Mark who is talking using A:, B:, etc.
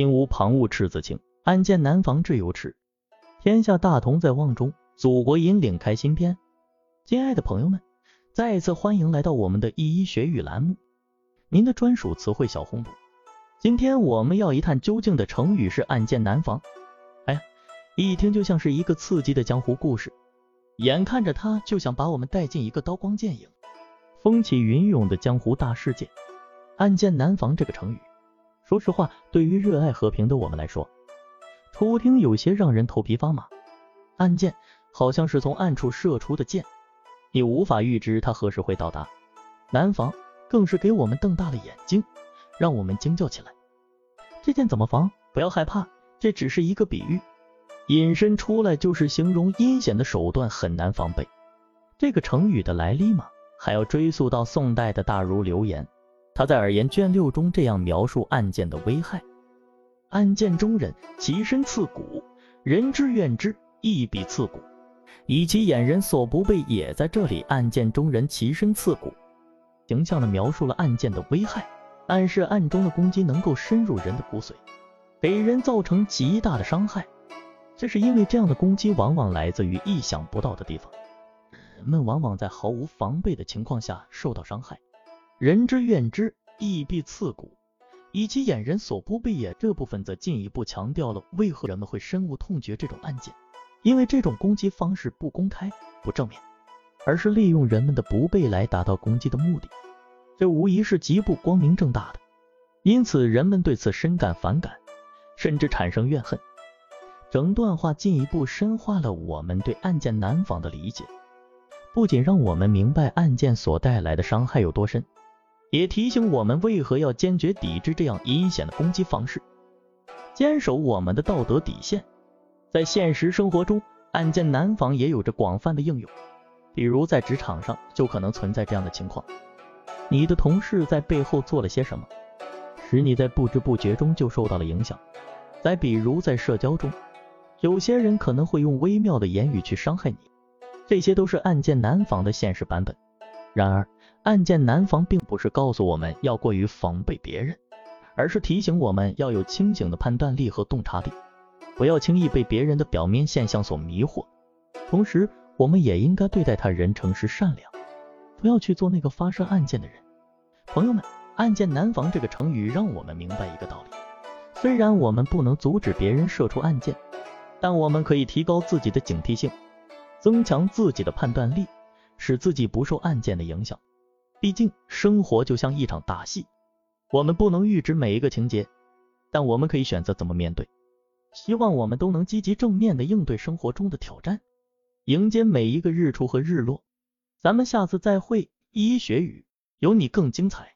A: 心无旁骛赤子情，暗箭难防挚友痴。天下大同在望中，祖国引领开新篇。亲爱的朋友们，再次欢迎来到我们的一一学语栏目，您的专属词汇小红读。今天我们要一探究竟的成语是暗箭难防。哎呀，一听就像是一个刺激的江湖故事，眼看着它就想把我们带进一个刀光剑影、风起云涌的江湖大世界。暗箭难防这个成语。说实话，对于热爱和平的我们来说，初听有些让人头皮发麻。暗箭好像是从暗处射出的箭，你无法预知它何时会到达。难防更是给我们瞪大了眼睛，让我们惊叫起来。这箭怎么防？不要害怕，这只是一个比喻，引申出来就是形容阴险的手段很难防备。这个成语的来历嘛，还要追溯到宋代的大儒刘言。他在《耳言》卷六中这样描述案件的危害：案件中人，其身刺骨，人之怨之，亦必刺骨，以其掩人所不备也。在这里，案件中人其身刺骨，形象地描述了案件的危害，暗示暗中的攻击能够深入人的骨髓，给人造成极大的伤害。这是因为这样的攻击往往来自于意想不到的地方，人们往往在毫无防备的情况下受到伤害。人之怨之，亦必刺骨，以其掩人所不备也。这部分则进一步强调了为何人们会深恶痛绝这种案件，因为这种攻击方式不公开、不正面，而是利用人们的不备来达到攻击的目的，这无疑是极不光明正大的。因此，人们对此深感反感，甚至产生怨恨。整段话进一步深化了我们对案件难防的理解，不仅让我们明白案件所带来的伤害有多深。也提醒我们为何要坚决抵制这样阴险的攻击方式，坚守我们的道德底线。在现实生活中，暗箭难防也有着广泛的应用，比如在职场上就可能存在这样的情况：你的同事在背后做了些什么，使你在不知不觉中就受到了影响；再比如在社交中，有些人可能会用微妙的言语去伤害你，这些都是暗箭难防的现实版本。然而，暗箭难防并不是告诉我们要过于防备别人，而是提醒我们要有清醒的判断力和洞察力，不要轻易被别人的表面现象所迷惑。同时，我们也应该对待他人诚实善良，不要去做那个发射暗箭的人。朋友们，暗箭难防这个成语让我们明白一个道理：虽然我们不能阻止别人射出暗箭，但我们可以提高自己的警惕性，增强自己的判断力，使自己不受暗箭的影响。毕竟，生活就像一场大戏，我们不能预知每一个情节，但我们可以选择怎么面对。希望我们都能积极正面的应对生活中的挑战，迎接每一个日出和日落。咱们下次再会，一一学语，有你更精彩。